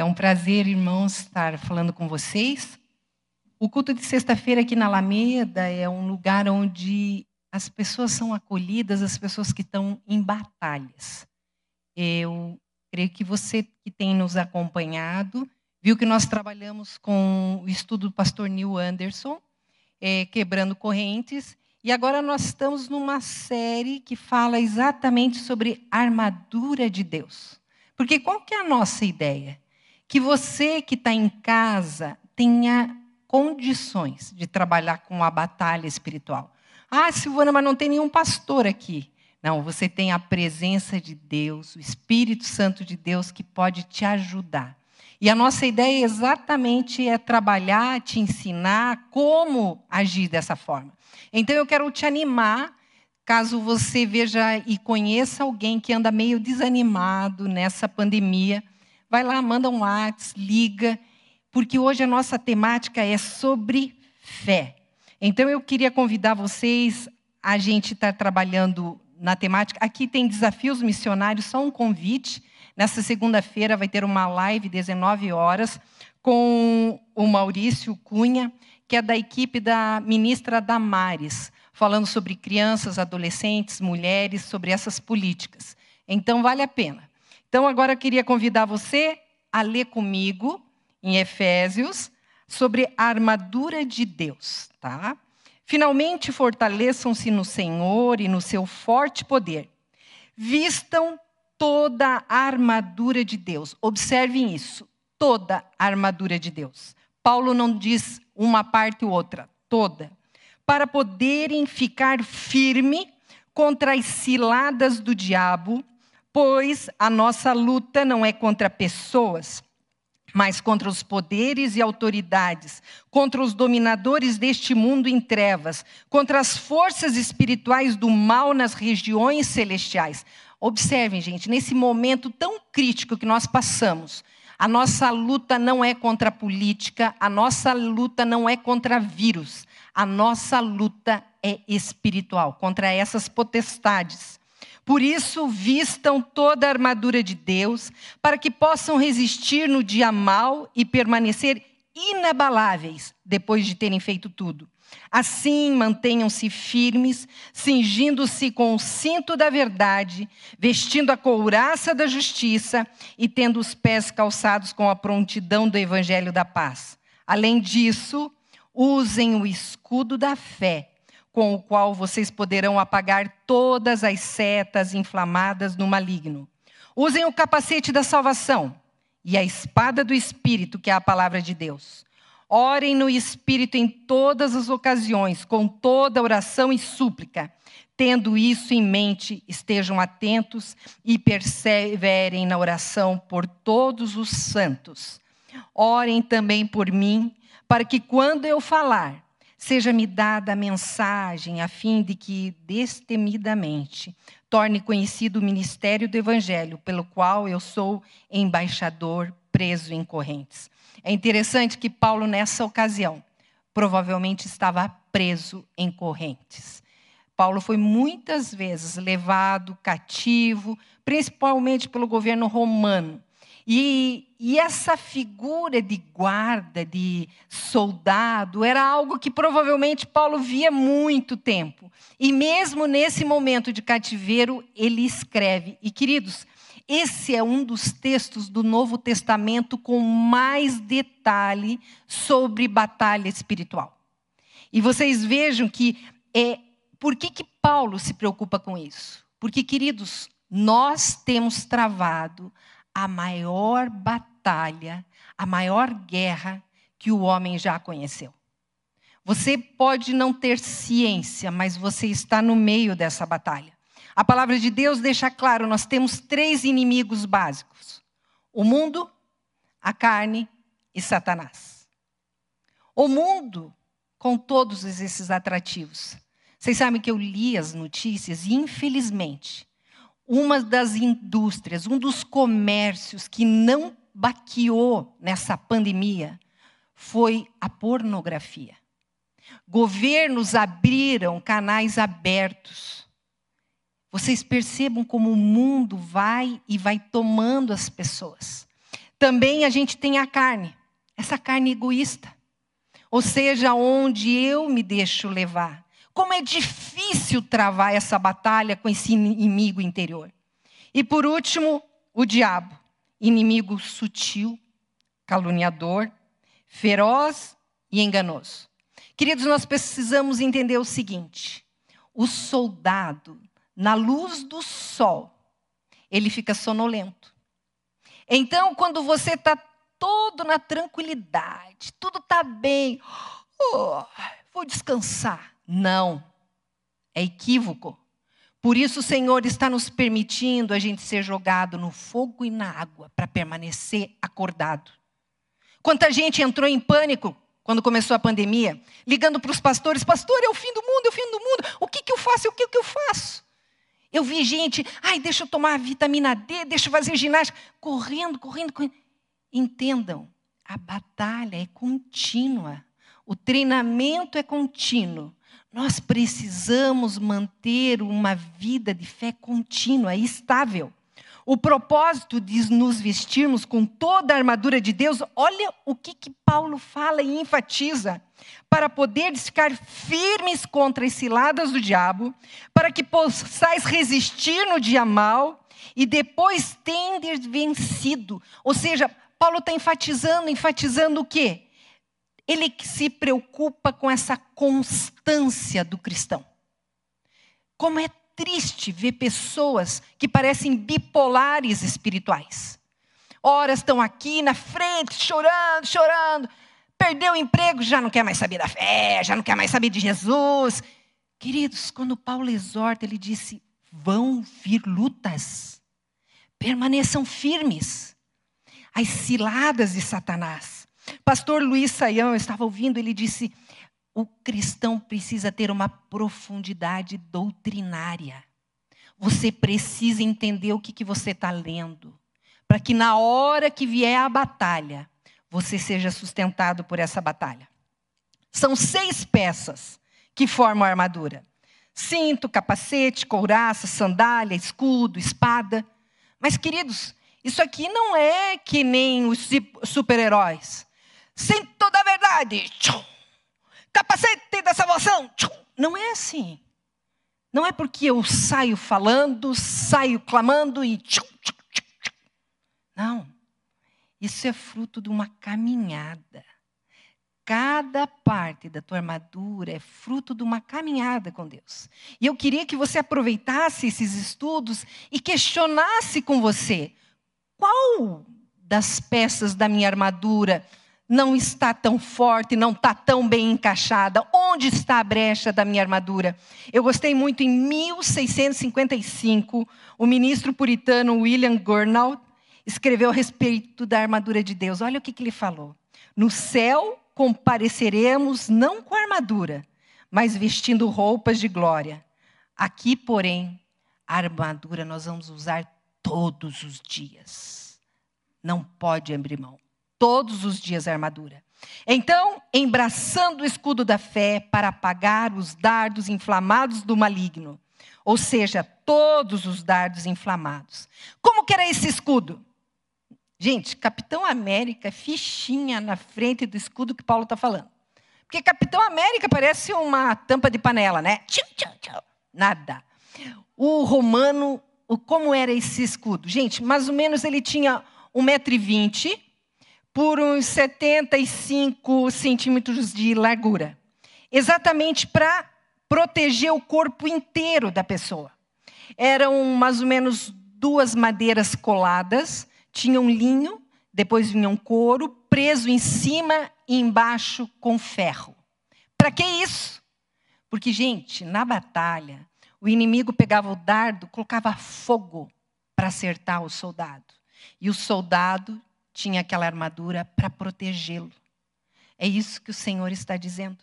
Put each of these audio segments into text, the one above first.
É um prazer, irmãos, estar falando com vocês. O culto de sexta-feira aqui na Alameda é um lugar onde as pessoas são acolhidas, as pessoas que estão em batalhas. Eu creio que você que tem nos acompanhado viu que nós trabalhamos com o estudo do pastor Neil Anderson, é, quebrando correntes, e agora nós estamos numa série que fala exatamente sobre armadura de Deus. Porque qual que é a nossa ideia? Que você que está em casa tenha condições de trabalhar com a batalha espiritual. Ah, Silvana, mas não tem nenhum pastor aqui. Não, você tem a presença de Deus, o Espírito Santo de Deus que pode te ajudar. E a nossa ideia exatamente é trabalhar, te ensinar como agir dessa forma. Então eu quero te animar, caso você veja e conheça alguém que anda meio desanimado nessa pandemia, vai lá, manda um WhatsApp, liga porque hoje a nossa temática é sobre fé. Então eu queria convidar vocês, a gente está trabalhando na temática. Aqui tem desafios missionários, só um convite. Nessa segunda-feira vai ter uma live, 19 horas, com o Maurício Cunha, que é da equipe da ministra Damares, falando sobre crianças, adolescentes, mulheres, sobre essas políticas. Então vale a pena. Então agora eu queria convidar você a ler comigo em Efésios, sobre a armadura de Deus, tá? Finalmente fortaleçam-se no Senhor e no seu forte poder. Vistam toda a armadura de Deus. Observem isso, toda a armadura de Deus. Paulo não diz uma parte ou outra, toda. Para poderem ficar firme contra as ciladas do diabo, pois a nossa luta não é contra pessoas, mas contra os poderes e autoridades, contra os dominadores deste mundo em trevas, contra as forças espirituais do mal nas regiões celestiais. Observem, gente, nesse momento tão crítico que nós passamos, a nossa luta não é contra a política, a nossa luta não é contra vírus, a nossa luta é espiritual, contra essas potestades. Por isso, vistam toda a armadura de Deus, para que possam resistir no dia mau e permanecer inabaláveis depois de terem feito tudo. Assim, mantenham-se firmes, cingindo-se com o cinto da verdade, vestindo a couraça da justiça e tendo os pés calçados com a prontidão do evangelho da paz. Além disso, usem o escudo da fé com o qual vocês poderão apagar todas as setas inflamadas no maligno. Usem o capacete da salvação e a espada do Espírito, que é a palavra de Deus. Orem no Espírito em todas as ocasiões, com toda oração e súplica. Tendo isso em mente, estejam atentos e perseverem na oração por todos os santos. Orem também por mim, para que quando eu falar, Seja-me dada a mensagem, a fim de que, destemidamente, torne conhecido o ministério do Evangelho, pelo qual eu sou embaixador preso em correntes. É interessante que Paulo, nessa ocasião, provavelmente estava preso em correntes. Paulo foi muitas vezes levado cativo, principalmente pelo governo romano. E, e, essa figura de guarda, de soldado, era algo que provavelmente Paulo via muito tempo. E mesmo nesse momento de cativeiro, ele escreve. E queridos, esse é um dos textos do Novo Testamento com mais detalhe sobre batalha espiritual. E vocês vejam que é por que, que Paulo se preocupa com isso? Porque, queridos, nós temos travado a maior batalha, a maior guerra que o homem já conheceu. Você pode não ter ciência, mas você está no meio dessa batalha. A palavra de Deus deixa claro: nós temos três inimigos básicos: o mundo, a carne e Satanás. O mundo, com todos esses atrativos. Vocês sabem que eu li as notícias e, infelizmente, uma das indústrias, um dos comércios que não baqueou nessa pandemia foi a pornografia. Governos abriram canais abertos. Vocês percebam como o mundo vai e vai tomando as pessoas. Também a gente tem a carne, essa carne egoísta. Ou seja, onde eu me deixo levar. Como é difícil travar essa batalha com esse inimigo interior. E por último, o diabo, inimigo sutil, caluniador, feroz e enganoso. Queridos, nós precisamos entender o seguinte: o soldado, na luz do sol, ele fica sonolento. Então, quando você está todo na tranquilidade, tudo está bem, oh, vou descansar. Não, é equívoco. Por isso o Senhor está nos permitindo a gente ser jogado no fogo e na água para permanecer acordado. Quanta gente entrou em pânico quando começou a pandemia, ligando para os pastores: Pastor, é o fim do mundo, é o fim do mundo, o que, que eu faço, o que, que eu faço? Eu vi gente, ai, deixa eu tomar vitamina D, deixa eu fazer ginástica, correndo, correndo, correndo. Entendam, a batalha é contínua, o treinamento é contínuo. Nós precisamos manter uma vida de fé contínua e estável. O propósito de nos vestirmos com toda a armadura de Deus, olha o que, que Paulo fala e enfatiza. Para poder ficar firmes contra as ciladas do diabo, para que possais resistir no dia mal e depois tendes vencido. Ou seja, Paulo está enfatizando, enfatizando o quê? Ele se preocupa com essa constância do cristão. Como é triste ver pessoas que parecem bipolares espirituais. Horas estão aqui na frente, chorando, chorando. Perdeu o emprego, já não quer mais saber da fé, já não quer mais saber de Jesus. Queridos, quando Paulo exorta, ele disse: vão vir lutas, permaneçam firmes. As ciladas de Satanás. Pastor Luiz Saião, eu estava ouvindo, ele disse: o cristão precisa ter uma profundidade doutrinária. Você precisa entender o que, que você está lendo, para que na hora que vier a batalha, você seja sustentado por essa batalha. São seis peças que formam a armadura: cinto, capacete, couraça, sandália, escudo, espada. Mas, queridos, isso aqui não é que nem os super-heróis. Cinto da verdade. Tchum capacete da salvação. Não é assim. Não é porque eu saio falando, saio clamando e. Não. Isso é fruto de uma caminhada. Cada parte da tua armadura é fruto de uma caminhada com Deus. E eu queria que você aproveitasse esses estudos e questionasse com você: qual das peças da minha armadura não está tão forte, não está tão bem encaixada. Onde está a brecha da minha armadura? Eu gostei muito, em 1655, o ministro puritano William Gurnall escreveu a respeito da armadura de Deus. Olha o que, que ele falou. No céu compareceremos não com armadura, mas vestindo roupas de glória. Aqui, porém, a armadura nós vamos usar todos os dias. Não pode abrir mão todos os dias a armadura. Então, embraçando o escudo da fé para apagar os dardos inflamados do maligno, ou seja, todos os dardos inflamados. Como que era esse escudo? Gente, Capitão América, é fichinha na frente do escudo que Paulo está falando. Porque Capitão América parece uma tampa de panela, né? Tchau, tchau, tchau. Nada. O romano, como era esse escudo? Gente, mais ou menos ele tinha 1,20m por uns 75 centímetros de largura. Exatamente para proteger o corpo inteiro da pessoa. Eram mais ou menos duas madeiras coladas, tinham linho, depois vinha um couro, preso em cima e embaixo com ferro. Para que isso? Porque, gente, na batalha, o inimigo pegava o dardo, colocava fogo para acertar o soldado. E o soldado tinha aquela armadura para protegê-lo. É isso que o Senhor está dizendo.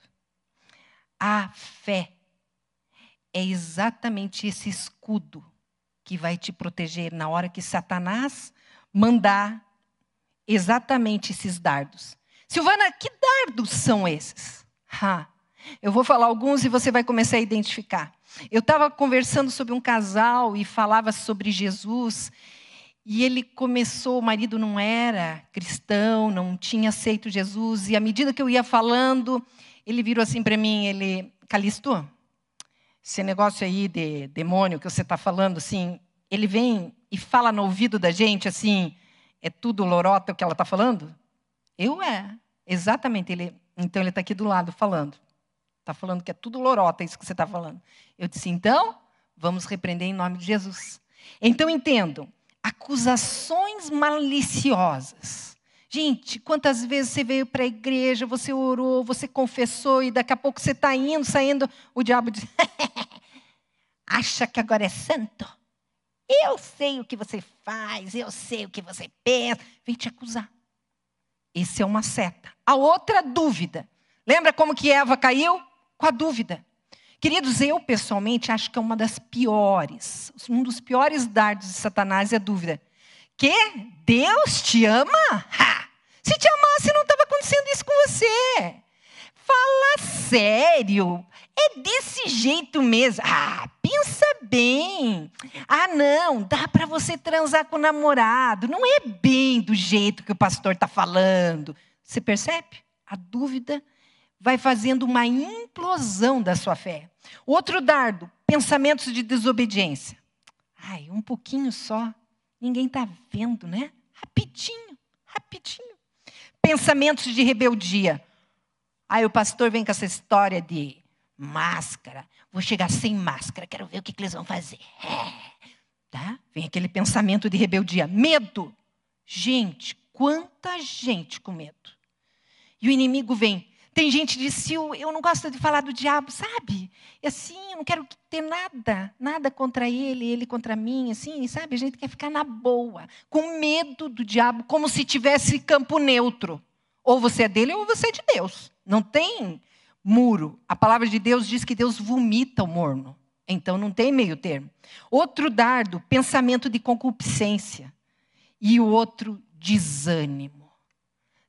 A fé é exatamente esse escudo que vai te proteger na hora que Satanás mandar exatamente esses dardos. Silvana, que dardos são esses? Ha, eu vou falar alguns e você vai começar a identificar. Eu estava conversando sobre um casal e falava sobre Jesus E ele começou, o marido não era cristão, não tinha aceito Jesus, e à medida que eu ia falando, ele virou assim para mim, ele, Calisto, esse negócio aí de demônio que você está falando, assim, ele vem e fala no ouvido da gente assim, é tudo lorota o que ela está falando? Eu é, exatamente. Ele, então ele está aqui do lado falando. Está falando que é tudo lorota isso que você está falando. Eu disse, então, vamos repreender em nome de Jesus. Então entendam, acusações maliciosas. Gente, quantas vezes você veio para a igreja, você orou, você confessou e daqui a pouco você está indo, saindo, o diabo diz: acha que agora é santo? Eu sei o que você faz, eu sei o que você pensa. Vem te acusar. Esse é uma seta. A outra dúvida. Lembra como que Eva caiu? Com a dúvida. Queridos, eu pessoalmente acho que é uma das piores, um dos piores dardos de Satanás é a dúvida. Que Deus te ama? Ha! Se te amasse, não estava acontecendo isso com você. Fala sério. É desse jeito mesmo. Ah, pensa bem. Ah, não, dá para você transar com o namorado. Não é bem do jeito que o pastor está falando. Você percebe? A dúvida vai fazendo uma implosão da sua fé. Outro dardo, pensamentos de desobediência. Ai, um pouquinho só. Ninguém está vendo, né? Rapidinho, rapidinho. Pensamentos de rebeldia. Aí o pastor vem com essa história de máscara. Vou chegar sem máscara, quero ver o que, que eles vão fazer. É. Tá? Vem aquele pensamento de rebeldia. Medo. Gente, quanta gente com medo. E o inimigo vem. Tem gente que diz, eu, eu não gosto de falar do diabo, sabe? E assim, eu não quero ter nada, nada contra ele, ele contra mim, assim, sabe? A gente quer ficar na boa, com medo do diabo, como se tivesse campo neutro. Ou você é dele ou você é de Deus. Não tem muro. A palavra de Deus diz que Deus vomita o morno. Então não tem meio termo. Outro dardo, pensamento de concupiscência. E o outro, desânimo.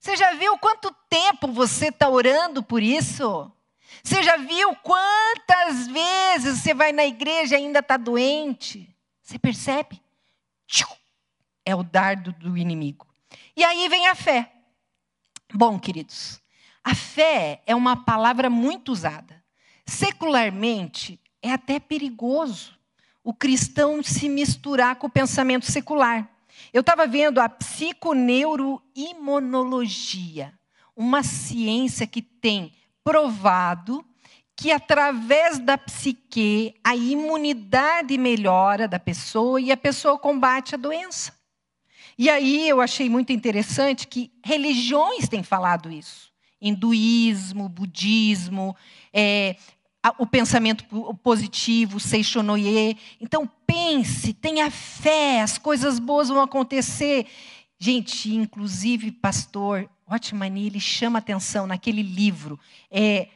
Você já viu quanto tempo você está orando por isso? Você já viu quantas vezes você vai na igreja e ainda está doente? Você percebe? É o dardo do inimigo. E aí vem a fé. Bom, queridos, a fé é uma palavra muito usada. Secularmente, é até perigoso o cristão se misturar com o pensamento secular. Eu estava vendo a psiconeuroimunologia, uma ciência que tem provado que através da psique a imunidade melhora da pessoa e a pessoa combate a doença. E aí eu achei muito interessante que religiões têm falado isso. Hinduísmo, budismo, é, o pensamento positivo, Seixonoye. Então, pense, tenha fé, as coisas boas vão acontecer. Gente, inclusive, pastor Otmani, ele chama atenção naquele livro, é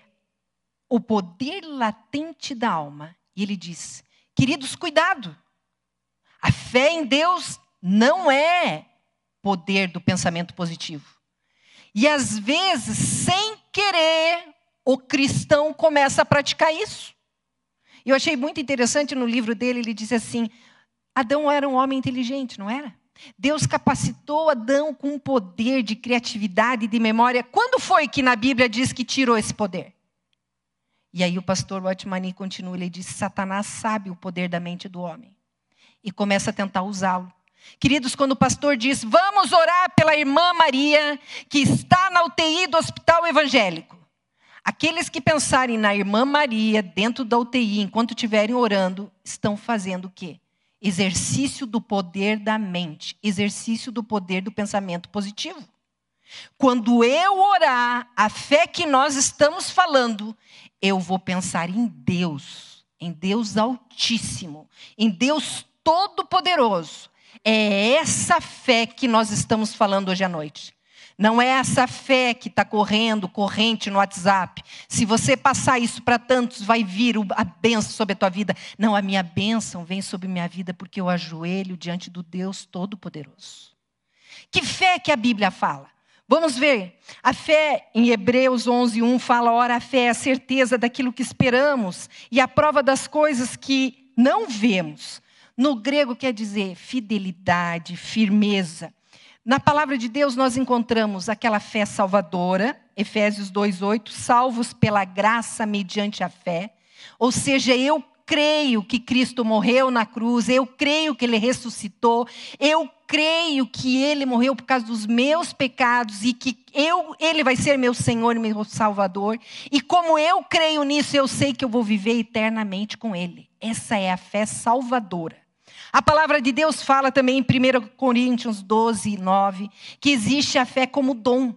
O Poder Latente da Alma. E ele diz, queridos, cuidado. A fé em Deus não é poder do pensamento positivo. E às vezes, sem querer, o cristão começa a praticar isso. E eu achei muito interessante no livro dele, ele diz assim: Adão era um homem inteligente, não era? Deus capacitou Adão com um poder de criatividade e de memória. Quando foi que na Bíblia diz que tirou esse poder? E aí o pastor Watmani continua, ele diz: Satanás sabe o poder da mente do homem e começa a tentar usá-lo. Queridos, quando o pastor diz: Vamos orar pela irmã Maria, que está na UTI do hospital evangélico. Aqueles que pensarem na irmã Maria dentro da UTI enquanto estiverem orando, estão fazendo o quê? Exercício do poder da mente, exercício do poder do pensamento positivo. Quando eu orar, a fé que nós estamos falando, eu vou pensar em Deus, em Deus Altíssimo, em Deus Todo-Poderoso. É essa fé que nós estamos falando hoje à noite. Não é essa fé que está correndo, corrente no WhatsApp. Se você passar isso para tantos, vai vir a bênção sobre a tua vida. Não, a minha bênção vem sobre minha vida porque eu ajoelho diante do Deus Todo-Poderoso. Que fé que a Bíblia fala? Vamos ver. A fé, em Hebreus 11, 1, fala: ora, a fé é a certeza daquilo que esperamos e a prova das coisas que não vemos. no grego quer dizer fidelidade, firmeza. Na palavra de Deus nós encontramos aquela fé salvadora, Efésios 2:8, salvos pela graça mediante a fé. Ou seja, eu creio que Cristo morreu na cruz, eu creio que ele ressuscitou, eu creio que ele morreu por causa dos meus pecados e que eu, ele vai ser meu Senhor e meu Salvador. E como eu creio nisso, eu sei que eu vou viver eternamente com ele. Essa é a fé salvadora. A palavra de Deus fala também em 1 Coríntios 12, 9, que existe a fé como dom.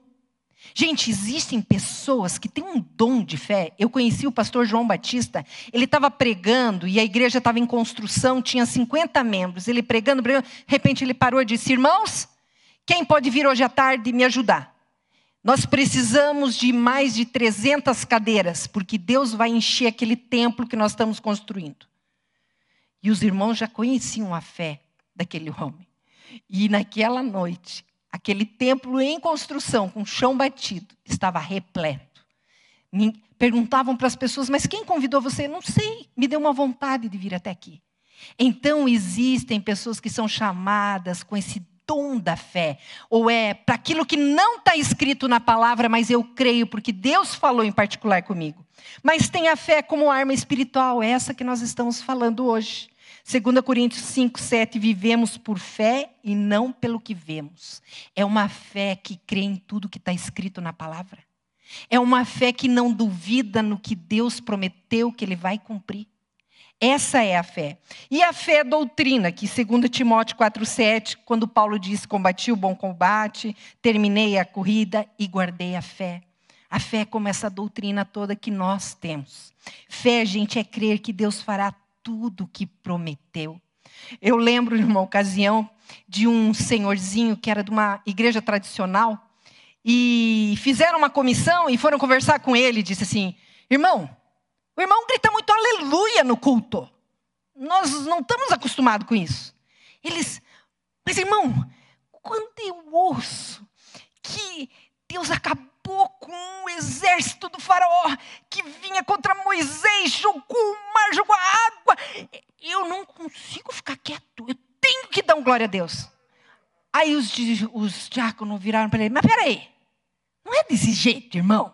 Gente, existem pessoas que têm um dom de fé. Eu conheci o pastor João Batista, ele estava pregando e a igreja estava em construção, tinha 50 membros. Ele pregando, pregando, de repente ele parou e disse: Irmãos, quem pode vir hoje à tarde me ajudar? Nós precisamos de mais de 300 cadeiras, porque Deus vai encher aquele templo que nós estamos construindo. E os irmãos já conheciam a fé daquele homem. E naquela noite, aquele templo em construção, com chão batido, estava repleto. Perguntavam para as pessoas, mas quem convidou você? Não sei, me deu uma vontade de vir até aqui. Então existem pessoas que são chamadas com esse dom da fé, ou é para aquilo que não está escrito na palavra, mas eu creio porque Deus falou em particular comigo. Mas tem a fé como arma espiritual, essa que nós estamos falando hoje. 2 Coríntios 5, 7, vivemos por fé e não pelo que vemos. É uma fé que crê em tudo que está escrito na palavra. É uma fé que não duvida no que Deus prometeu que Ele vai cumprir. Essa é a fé. E a fé é doutrina, que segundo Timóteo 4,7, quando Paulo diz, combati o bom combate, terminei a corrida e guardei a fé. A fé é como essa doutrina toda que nós temos. Fé, gente, é crer que Deus fará tudo o que prometeu. Eu lembro de uma ocasião de um senhorzinho que era de uma igreja tradicional e fizeram uma comissão e foram conversar com ele disse assim: "Irmão, o irmão grita muito aleluia no culto. Nós não estamos acostumados com isso." Eles: "Mas irmão, quando eu ouço que Deus acabou com o exército do faraó que vinha contra Moisés, jogou o mar, jogou a água. Eu não consigo ficar quieto, eu tenho que dar um glória a Deus. Aí os, os diáconos viraram para ele, mas peraí, não é desse jeito, irmão.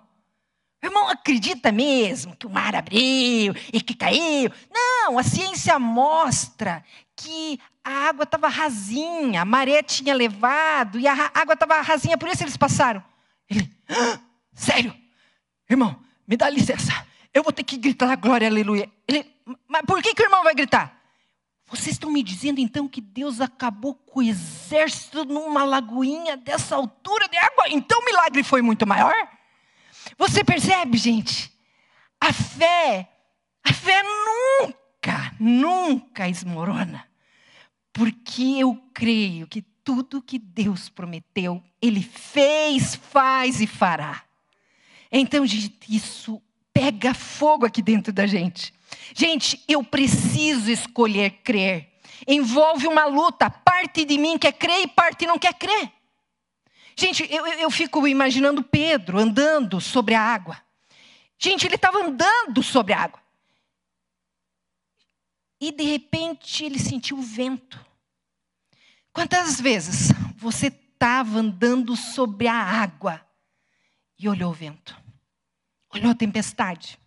Irmão acredita mesmo que o mar abriu e que caiu? Não, a ciência mostra que a água estava rasinha, a maré tinha levado e a água estava rasinha, por isso eles passaram. Ele, ah, sério, irmão, me dá licença. Eu vou ter que gritar glória, aleluia. Ele, mas por que, que o irmão vai gritar? Vocês estão me dizendo então que Deus acabou com o exército numa lagoinha dessa altura de água? Então o milagre foi muito maior? Você percebe, gente? A fé, a fé nunca, nunca esmorona. Porque eu creio que tudo que Deus prometeu, Ele fez, faz e fará. Então, gente, isso pega fogo aqui dentro da gente. Gente, eu preciso escolher crer. Envolve uma luta. Parte de mim quer crer e parte não quer crer. Gente, eu, eu fico imaginando Pedro andando sobre a água. Gente, ele estava andando sobre a água. E de repente ele sentiu o vento. Quantas vezes você estava andando sobre a água e olhou o vento? Olhou a tempestade?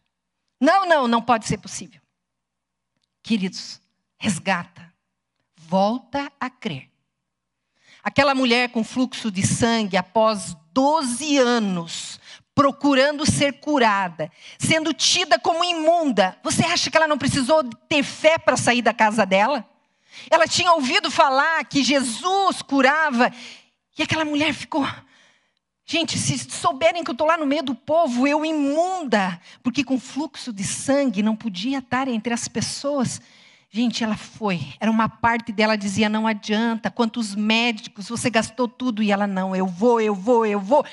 Não, não, não pode ser possível. Queridos, resgata, volta a crer. Aquela mulher com fluxo de sangue, após 12 anos, procurando ser curada, sendo tida como imunda, você acha que ela não precisou ter fé para sair da casa dela? Ela tinha ouvido falar que Jesus curava. E aquela mulher ficou. Gente, se souberem que eu estou lá no meio do povo, eu imunda, porque com fluxo de sangue não podia estar entre as pessoas. Gente, ela foi. Era uma parte dela dizia: não adianta. Quantos médicos você gastou tudo? E ela: não, eu vou, eu vou, eu vou.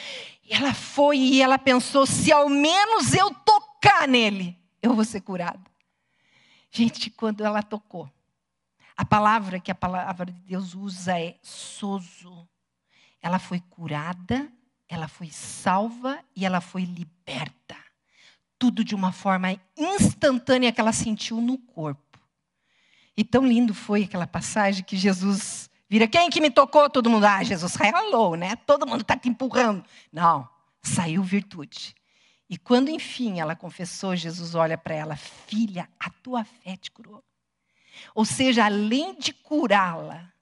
E ela foi e ela pensou: se ao menos eu tocar nele, eu vou ser curada. Gente, quando ela tocou, a palavra que a palavra de Deus usa é sozo. Ela foi curada, ela foi salva e ela foi liberta. Tudo de uma forma instantânea que ela sentiu no corpo. E tão lindo foi aquela passagem que Jesus vira: Quem que me tocou? Todo mundo, ah, Jesus ralou, né? Todo mundo está te empurrando. Não, saiu virtude. E quando enfim ela confessou, Jesus olha para ela: Filha, a tua fé te curou. Ou seja, além de curá-la,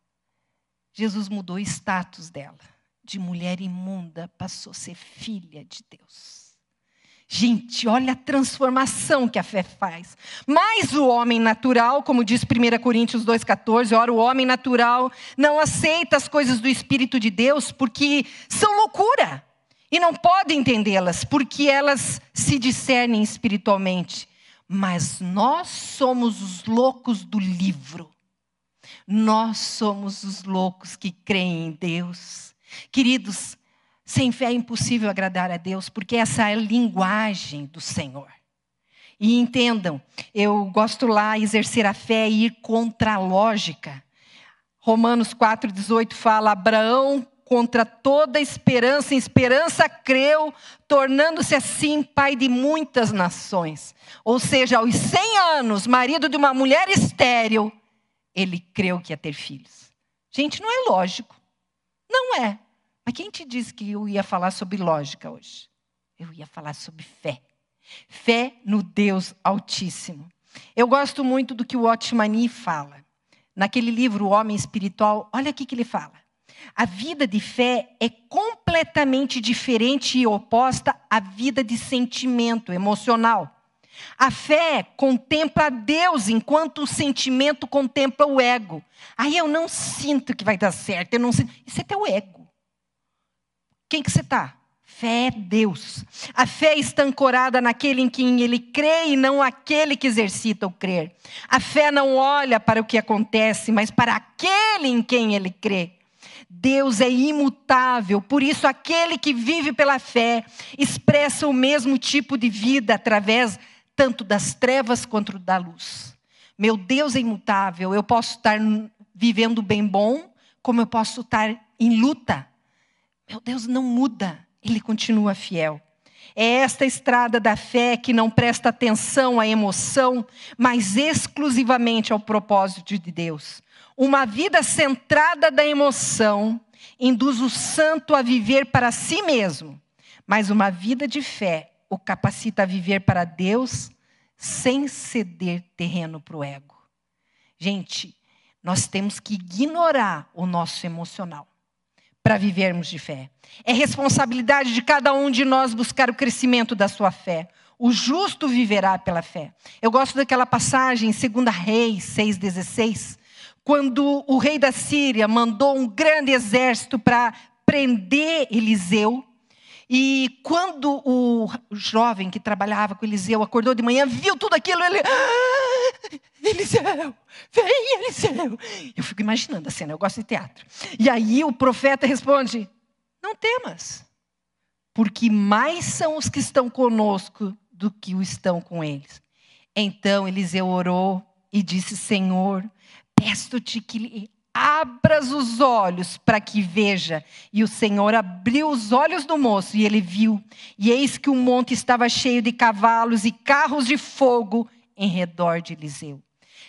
Jesus mudou o status dela. De mulher imunda passou a ser filha de Deus. Gente, olha a transformação que a fé faz. Mas o homem natural, como diz 1 Coríntios 2,14, ora, o homem natural não aceita as coisas do Espírito de Deus porque são loucura. E não pode entendê-las, porque elas se discernem espiritualmente. Mas nós somos os loucos do livro. Nós somos os loucos que creem em Deus. Queridos, sem fé é impossível agradar a Deus, porque essa é a linguagem do Senhor. E entendam, eu gosto lá exercer a fé e ir contra a lógica. Romanos 4,18 fala: Abraão, contra toda esperança, em esperança creu, tornando-se assim pai de muitas nações. Ou seja, aos 100 anos, marido de uma mulher estéril, ele creu que ia ter filhos. Gente, não é lógico. Não é. Mas quem te disse que eu ia falar sobre lógica hoje? Eu ia falar sobre fé. Fé no Deus Altíssimo. Eu gosto muito do que o Otmani fala. Naquele livro, O Homem Espiritual, olha aqui que ele fala. A vida de fé é completamente diferente e oposta à vida de sentimento emocional. A fé contempla Deus, enquanto o sentimento contempla o ego. Aí eu não sinto que vai dar certo, eu não sinto. Isso é teu ego. Quem que você está? Fé é Deus. A fé está ancorada naquele em quem ele crê e não aquele que exercita o crer. A fé não olha para o que acontece, mas para aquele em quem ele crê. Deus é imutável, por isso aquele que vive pela fé expressa o mesmo tipo de vida através tanto das trevas quanto da luz. Meu Deus é imutável, eu posso estar vivendo bem bom, como eu posso estar em luta. Meu Deus não muda, ele continua fiel. É esta estrada da fé que não presta atenção à emoção, mas exclusivamente ao propósito de Deus. Uma vida centrada da emoção induz o santo a viver para si mesmo, mas uma vida de fé o capacita a viver para Deus sem ceder terreno para o ego. Gente, nós temos que ignorar o nosso emocional para vivermos de fé. É responsabilidade de cada um de nós buscar o crescimento da sua fé. O justo viverá pela fé. Eu gosto daquela passagem em 2 Reis 6,16, quando o rei da Síria mandou um grande exército para prender Eliseu. E quando o jovem que trabalhava com Eliseu acordou de manhã, viu tudo aquilo, ele. Ah, Eliseu, vem, Eliseu. Eu fico imaginando a cena, eu gosto de teatro. E aí o profeta responde: Não temas, porque mais são os que estão conosco do que os estão com eles. Então Eliseu orou e disse: Senhor, peço-te que abras os olhos para que veja. E o Senhor abriu os olhos do moço e ele viu. E eis que o monte estava cheio de cavalos e carros de fogo em redor de Eliseu.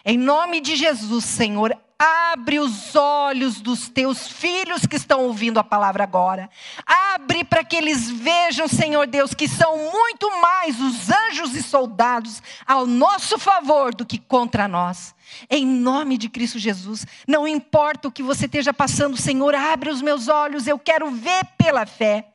Em nome de Jesus, Senhor, abre os olhos dos teus filhos que estão ouvindo a palavra agora. Abre para que eles vejam, Senhor Deus, que são muito mais os anjos e soldados ao nosso favor do que contra nós. Em nome de Cristo Jesus, não importa o que você esteja passando, Senhor, abre os meus olhos, eu quero ver pela fé.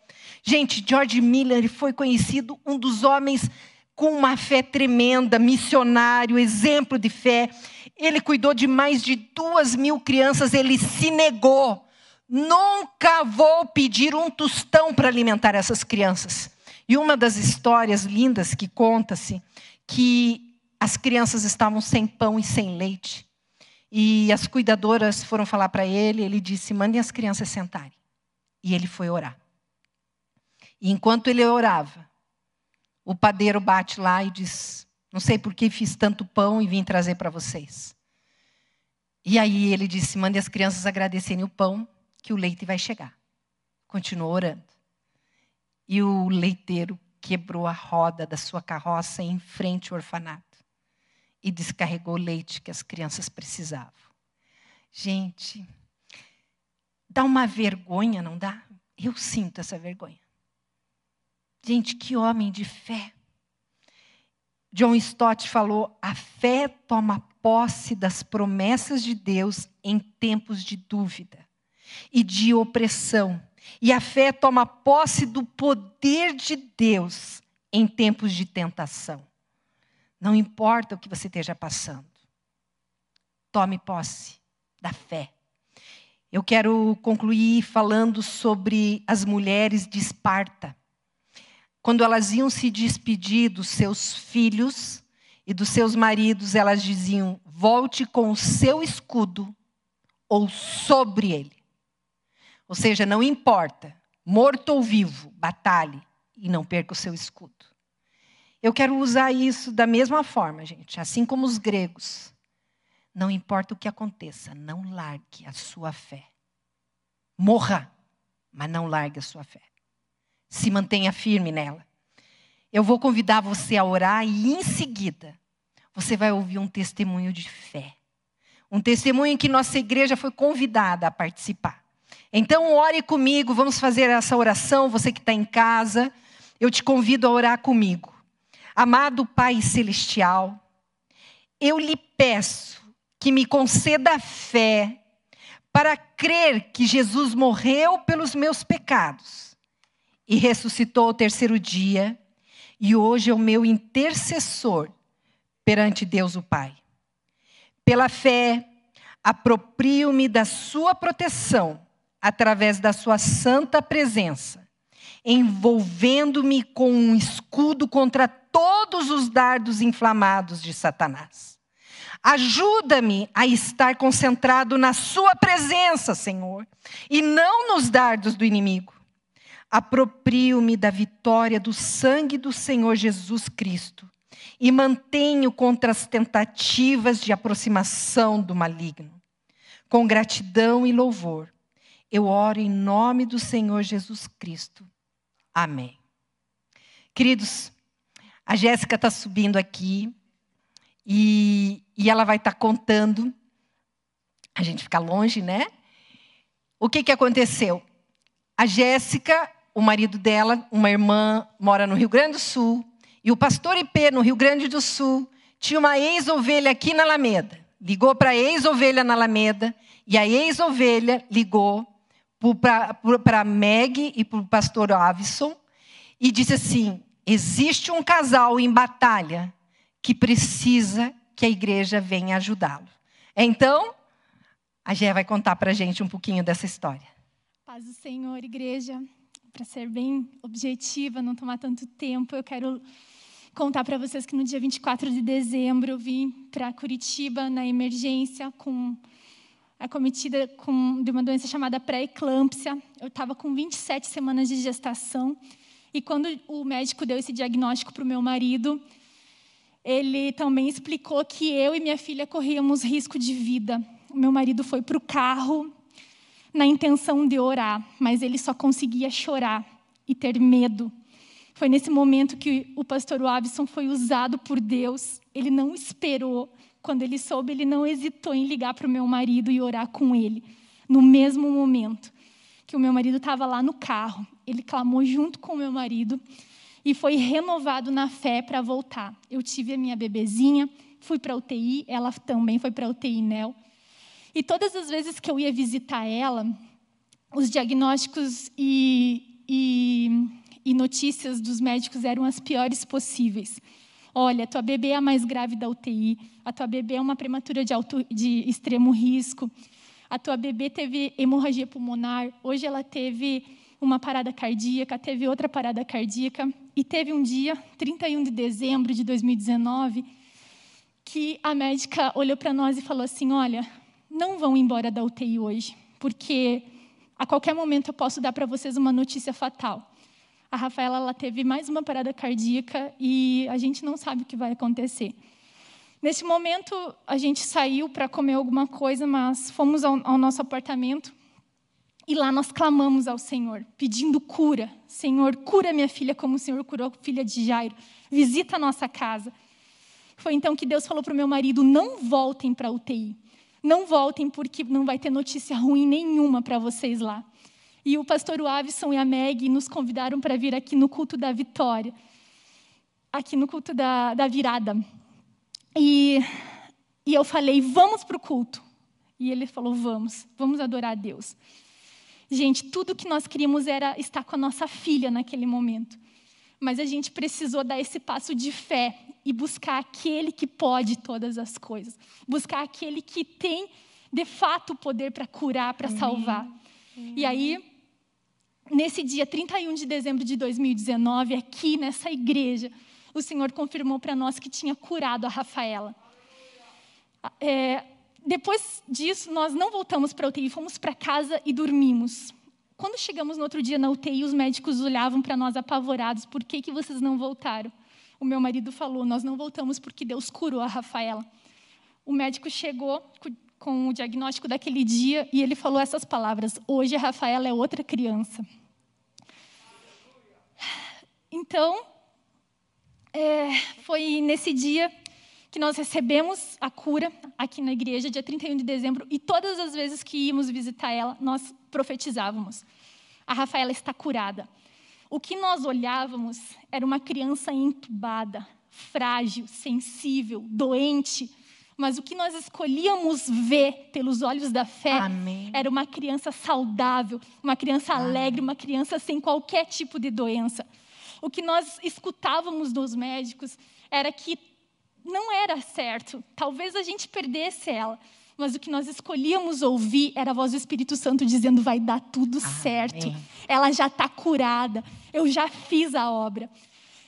Gente, George Miller foi conhecido um dos homens com uma fé tremenda, missionário, exemplo de fé. Ele cuidou de mais de duas mil crianças, ele se negou. Nunca vou pedir um tostão para alimentar essas crianças. E uma das histórias lindas que conta-se que as crianças estavam sem pão e sem leite. E as cuidadoras foram falar para ele, ele disse: mandem as crianças sentarem. E ele foi orar. E enquanto ele orava, o padeiro bate lá e diz: Não sei por que fiz tanto pão e vim trazer para vocês. E aí ele disse: Mande as crianças agradecerem o pão, que o leite vai chegar. Continuou orando. E o leiteiro quebrou a roda da sua carroça em frente ao orfanato. e descarregou o leite que as crianças precisavam. Gente, dá uma vergonha, não dá? Eu sinto essa vergonha. Gente, que homem de fé. John Stott falou: a fé toma posse das promessas de Deus em tempos de dúvida e de opressão. E a fé toma posse do poder de Deus em tempos de tentação. Não importa o que você esteja passando. Tome posse da fé. Eu quero concluir falando sobre as mulheres de Esparta. Quando elas iam se despedir dos seus filhos e dos seus maridos, elas diziam: volte com o seu escudo ou sobre ele. Ou seja, não importa, morto ou vivo, batalhe e não perca o seu escudo. Eu quero usar isso da mesma forma, gente, assim como os gregos. Não importa o que aconteça, não largue a sua fé. Morra, mas não largue a sua fé. Se mantenha firme nela. Eu vou convidar você a orar e em seguida você vai ouvir um testemunho de fé. Um testemunho em que nossa igreja foi convidada a participar. Então, ore comigo, vamos fazer essa oração. Você que está em casa, eu te convido a orar comigo. Amado Pai Celestial, eu lhe peço que me conceda fé para crer que Jesus morreu pelos meus pecados e ressuscitou ao terceiro dia, e hoje é o meu intercessor perante Deus o Pai. Pela fé, aproprio-me da sua proteção através da sua santa presença, envolvendo-me com um escudo contra todos os dardos inflamados de Satanás. Ajuda-me a estar concentrado na Sua presença, Senhor, e não nos dardos do inimigo. Aproprio-me da vitória do sangue do Senhor Jesus Cristo e mantenho contra as tentativas de aproximação do maligno. Com gratidão e louvor, eu oro em nome do Senhor Jesus Cristo. Amém. Queridos, a Jéssica está subindo aqui e, e ela vai estar tá contando. A gente fica longe, né? O que, que aconteceu? A Jéssica, o marido dela, uma irmã, mora no Rio Grande do Sul, e o pastor IP, no Rio Grande do Sul, tinha uma ex-ovelha aqui na Alameda. Ligou para a ex-ovelha na Alameda, e a ex-ovelha ligou para a Meg e para o pastor Avison e disse assim: existe um casal em batalha que precisa que a igreja venha ajudá-lo. Então, a Gé vai contar para a gente um pouquinho dessa história. Paz do Senhor, igreja. Para ser bem objetiva, não tomar tanto tempo, eu quero contar para vocês que no dia 24 de dezembro eu vim para Curitiba na emergência com acometida com, de uma doença chamada pré-eclâmpsia. Eu estava com 27 semanas de gestação. E quando o médico deu esse diagnóstico para o meu marido, ele também explicou que eu e minha filha corríamos risco de vida. O meu marido foi para o carro na intenção de orar, mas ele só conseguia chorar e ter medo. Foi nesse momento que o pastor Wabson foi usado por Deus. Ele não esperou quando ele soube, ele não hesitou em ligar para o meu marido e orar com ele. No mesmo momento que o meu marido estava lá no carro, ele clamou junto com o meu marido e foi renovado na fé para voltar. Eu tive a minha bebezinha, fui para UTI, ela também foi para UTI NEL. E todas as vezes que eu ia visitar ela, os diagnósticos e, e, e notícias dos médicos eram as piores possíveis. Olha, tua bebê é a mais grave da UTI, a tua bebê é uma prematura de, alto, de extremo risco, a tua bebê teve hemorragia pulmonar, hoje ela teve uma parada cardíaca, teve outra parada cardíaca, e teve um dia, 31 de dezembro de 2019, que a médica olhou para nós e falou assim: Olha, não vão embora da UTI hoje, porque a qualquer momento eu posso dar para vocês uma notícia fatal. A Rafaela ela teve mais uma parada cardíaca e a gente não sabe o que vai acontecer. Nesse momento, a gente saiu para comer alguma coisa, mas fomos ao, ao nosso apartamento e lá nós clamamos ao Senhor, pedindo cura. Senhor, cura minha filha como o Senhor curou a filha de Jairo. Visita a nossa casa. Foi então que Deus falou para o meu marido: não voltem para a UTI. Não voltem, porque não vai ter notícia ruim nenhuma para vocês lá. E o pastor Wavison e a Meg nos convidaram para vir aqui no culto da vitória, aqui no culto da, da virada. E, e eu falei: vamos para o culto. E ele falou: vamos, vamos adorar a Deus. Gente, tudo que nós queríamos era estar com a nossa filha naquele momento. Mas a gente precisou dar esse passo de fé e buscar aquele que pode todas as coisas. Buscar aquele que tem, de fato, o poder para curar, para salvar. E aí, nesse dia 31 de dezembro de 2019, aqui nessa igreja, o Senhor confirmou para nós que tinha curado a Rafaela. É, depois disso, nós não voltamos para a UTI, fomos para casa e dormimos. Quando chegamos no outro dia na UTI, os médicos olhavam para nós apavorados: por que, que vocês não voltaram? O meu marido falou: nós não voltamos porque Deus curou a Rafaela. O médico chegou com o diagnóstico daquele dia e ele falou essas palavras: hoje a Rafaela é outra criança. Então, é, foi nesse dia que nós recebemos a cura aqui na igreja, dia 31 de dezembro, e todas as vezes que íamos visitar ela, nós profetizávamos: a Rafaela está curada. O que nós olhávamos era uma criança entubada, frágil, sensível, doente, mas o que nós escolhíamos ver pelos olhos da fé Amém. era uma criança saudável, uma criança Amém. alegre, uma criança sem qualquer tipo de doença. O que nós escutávamos dos médicos era que não era certo. Talvez a gente perdesse ela. Mas o que nós escolhíamos ouvir era a voz do Espírito Santo dizendo: vai dar tudo Amém. certo. Ela já está curada. Eu já fiz a obra.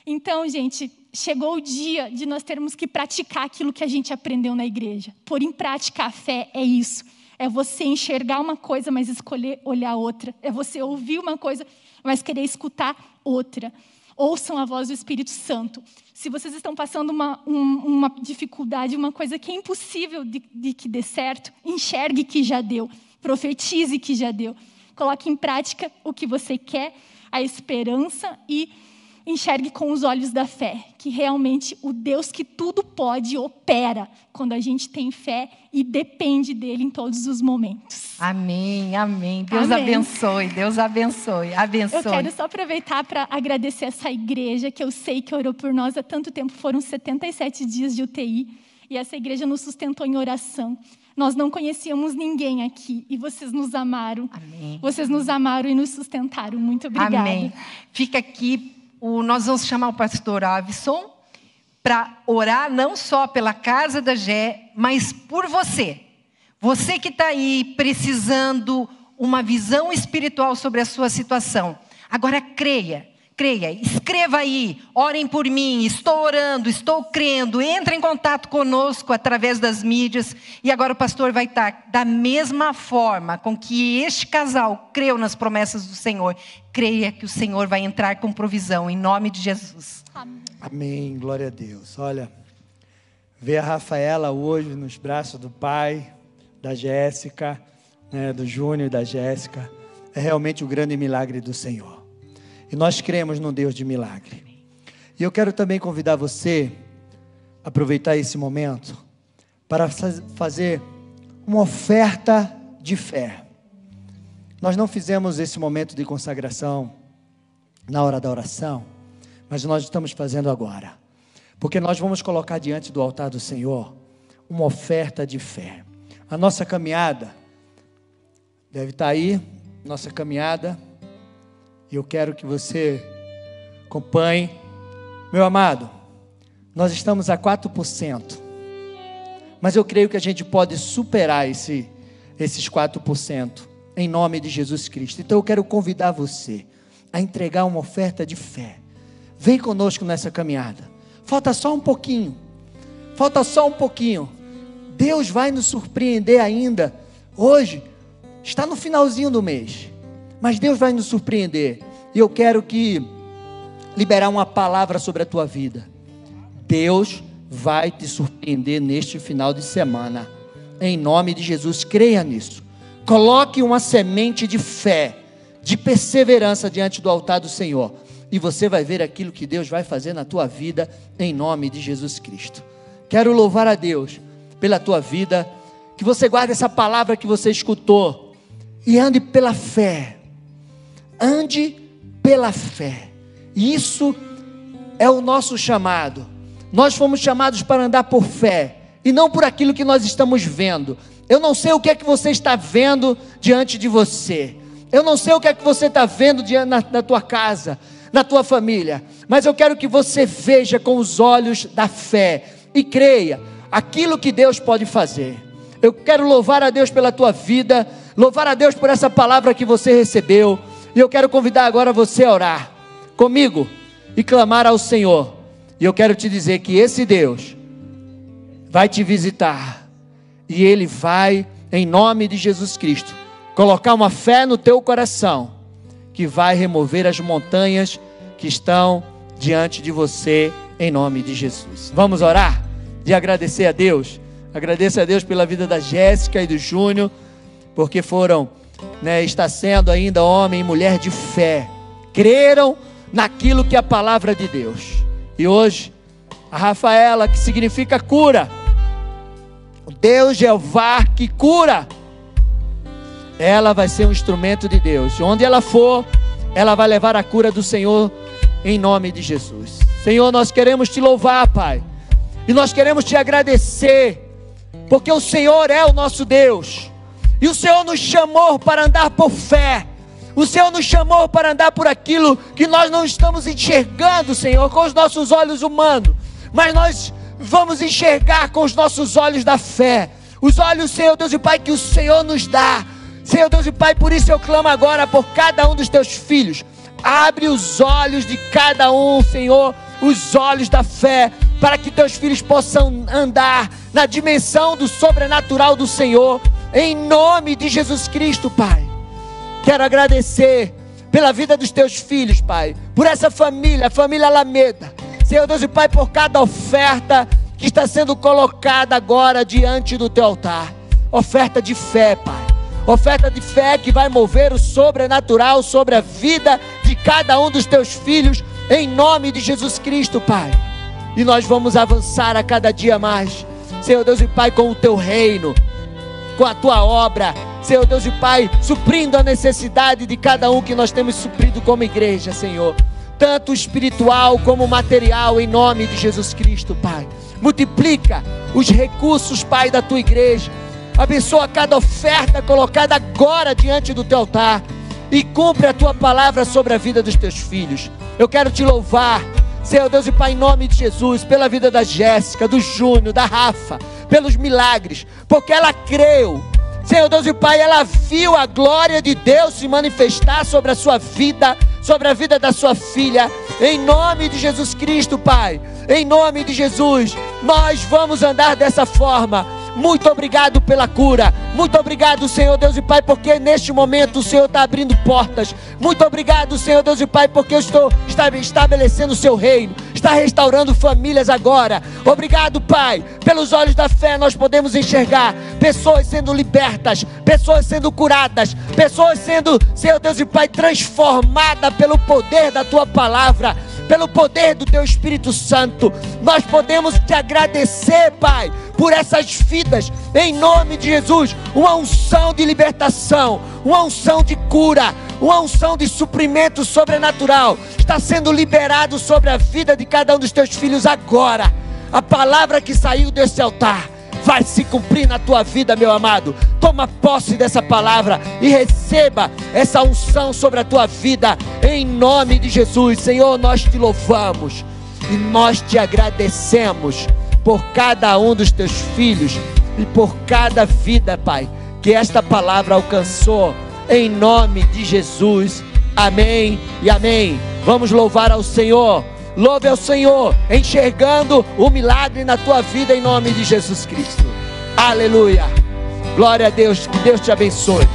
Então, gente, chegou o dia de nós termos que praticar aquilo que a gente aprendeu na igreja. Pôr em prática a fé é isso. É você enxergar uma coisa, mas escolher olhar outra. É você ouvir uma coisa, mas querer escutar outra ouçam a voz do Espírito Santo. Se vocês estão passando uma, um, uma dificuldade, uma coisa que é impossível de, de que dê certo, enxergue que já deu, profetize que já deu. Coloque em prática o que você quer, a esperança e enxergue com os olhos da fé, que realmente o Deus que tudo pode opera quando a gente tem fé e depende dele em todos os momentos. Amém, amém. Deus Amém. abençoe, Deus abençoe, abençoe. Eu quero só aproveitar para agradecer essa igreja que eu sei que orou por nós há tanto tempo. Foram 77 dias de UTI e essa igreja nos sustentou em oração. Nós não conhecíamos ninguém aqui e vocês nos amaram. Amém. Vocês nos amaram e nos sustentaram. Muito obrigada. Amém. Fica aqui, o, nós vamos chamar o pastor Avison para orar não só pela casa da Gé, mas por você. Você que está aí precisando uma visão espiritual sobre a sua situação. Agora creia, creia, escreva aí, orem por mim, estou orando, estou crendo, entre em contato conosco através das mídias. E agora o pastor vai estar da mesma forma com que este casal creu nas promessas do Senhor. Creia que o Senhor vai entrar com provisão, em nome de Jesus. Amém. Amém, glória a Deus. Olha, ver a Rafaela hoje nos braços do pai, da Jéssica, né, do Júnior e da Jéssica, é realmente o grande milagre do Senhor. E nós cremos num Deus de milagre. E eu quero também convidar você aproveitar esse momento para faz- fazer uma oferta de fé. Nós não fizemos esse momento de consagração na hora da oração, mas nós estamos fazendo agora. Porque nós vamos colocar diante do altar do Senhor uma oferta de fé. A nossa caminhada deve estar aí, nossa caminhada. E eu quero que você acompanhe. Meu amado, nós estamos a 4%. Mas eu creio que a gente pode superar esse, esses 4% em nome de Jesus Cristo. Então eu quero convidar você a entregar uma oferta de fé. Vem conosco nessa caminhada. Falta só um pouquinho. Falta só um pouquinho. Deus vai nos surpreender ainda. Hoje está no finalzinho do mês. Mas Deus vai nos surpreender. E eu quero que liberar uma palavra sobre a tua vida. Deus vai te surpreender neste final de semana. Em nome de Jesus, creia nisso. Coloque uma semente de fé, de perseverança diante do altar do Senhor. E você vai ver aquilo que Deus vai fazer na tua vida, em nome de Jesus Cristo. Quero louvar a Deus pela tua vida. Que você guarde essa palavra que você escutou e ande pela fé. Ande pela fé. Isso é o nosso chamado. Nós fomos chamados para andar por fé e não por aquilo que nós estamos vendo. Eu não sei o que é que você está vendo diante de você. Eu não sei o que é que você está vendo na, na tua casa, na tua família. Mas eu quero que você veja com os olhos da fé e creia aquilo que Deus pode fazer. Eu quero louvar a Deus pela tua vida, louvar a Deus por essa palavra que você recebeu. E eu quero convidar agora você a orar comigo e clamar ao Senhor. E eu quero te dizer que esse Deus vai te visitar e ele vai, em nome de Jesus Cristo, colocar uma fé no teu coração que vai remover as montanhas que estão diante de você, em nome de Jesus. Vamos orar e agradecer a Deus. Agradeço a Deus pela vida da Jéssica e do Júnior, porque foram, né, está sendo ainda homem e mulher de fé. Creram naquilo que é a palavra de Deus. E hoje, a Rafaela, que significa cura, o Deus Jeová que cura, ela vai ser um instrumento de Deus. Onde ela for, ela vai levar a cura do Senhor em nome de Jesus. Senhor, nós queremos te louvar, Pai, e nós queremos te agradecer, porque o Senhor é o nosso Deus, e o Senhor nos chamou para andar por fé. O Senhor nos chamou para andar por aquilo que nós não estamos enxergando, Senhor, com os nossos olhos humanos, mas nós vamos enxergar com os nossos olhos da fé. Os olhos, Senhor Deus e Pai, que o Senhor nos dá. Senhor Deus e Pai, por isso eu clamo agora por cada um dos teus filhos. Abre os olhos de cada um, Senhor, os olhos da fé, para que teus filhos possam andar na dimensão do sobrenatural do Senhor, em nome de Jesus Cristo, Pai. Quero agradecer pela vida dos teus filhos, Pai, por essa família, a família Alameda. Senhor Deus e Pai, por cada oferta que está sendo colocada agora diante do teu altar. Oferta de fé, Pai. Oferta de fé que vai mover o sobrenatural sobre a vida de cada um dos teus filhos, em nome de Jesus Cristo, Pai. E nós vamos avançar a cada dia mais, Senhor Deus e Pai, com o teu reino, com a tua obra, Senhor Deus e Pai, suprindo a necessidade de cada um que nós temos suprido como igreja, Senhor tanto espiritual como material, em nome de Jesus Cristo, Pai. Multiplica os recursos, Pai, da tua igreja. Abençoa cada oferta colocada agora diante do teu altar. E cumpre a tua palavra sobre a vida dos teus filhos. Eu quero te louvar, Senhor Deus e Pai, em nome de Jesus, pela vida da Jéssica, do Júnior, da Rafa, pelos milagres, porque ela creu. Senhor Deus e Pai, ela viu a glória de Deus se manifestar sobre a sua vida, sobre a vida da sua filha, em nome de Jesus Cristo, Pai, em nome de Jesus, nós vamos andar dessa forma muito obrigado pela cura. Muito obrigado, Senhor Deus e Pai, porque neste momento o Senhor está abrindo portas. Muito obrigado, Senhor Deus e Pai, porque eu estou estabelecendo o seu reino, está restaurando famílias agora. Obrigado, Pai, pelos olhos da fé nós podemos enxergar pessoas sendo libertas, pessoas sendo curadas, pessoas sendo, Senhor Deus e Pai, transformadas pelo poder da tua palavra pelo poder do Teu Espírito Santo. Nós podemos te agradecer, Pai, por essas vidas, em nome de Jesus. Uma unção de libertação, uma unção de cura, uma unção de suprimento sobrenatural está sendo liberado sobre a vida de cada um dos Teus filhos agora. A palavra que saiu desse altar vai se cumprir na tua vida, meu amado. Toma posse dessa palavra e receba essa unção sobre a tua vida, em nome de Jesus. Senhor, nós te louvamos e nós te agradecemos por cada um dos teus filhos e por cada vida, Pai, que esta palavra alcançou, em nome de Jesus. Amém e amém. Vamos louvar ao Senhor. Louve ao Senhor, enxergando o milagre na tua vida em nome de Jesus Cristo. Aleluia. Glória a Deus. Que Deus te abençoe.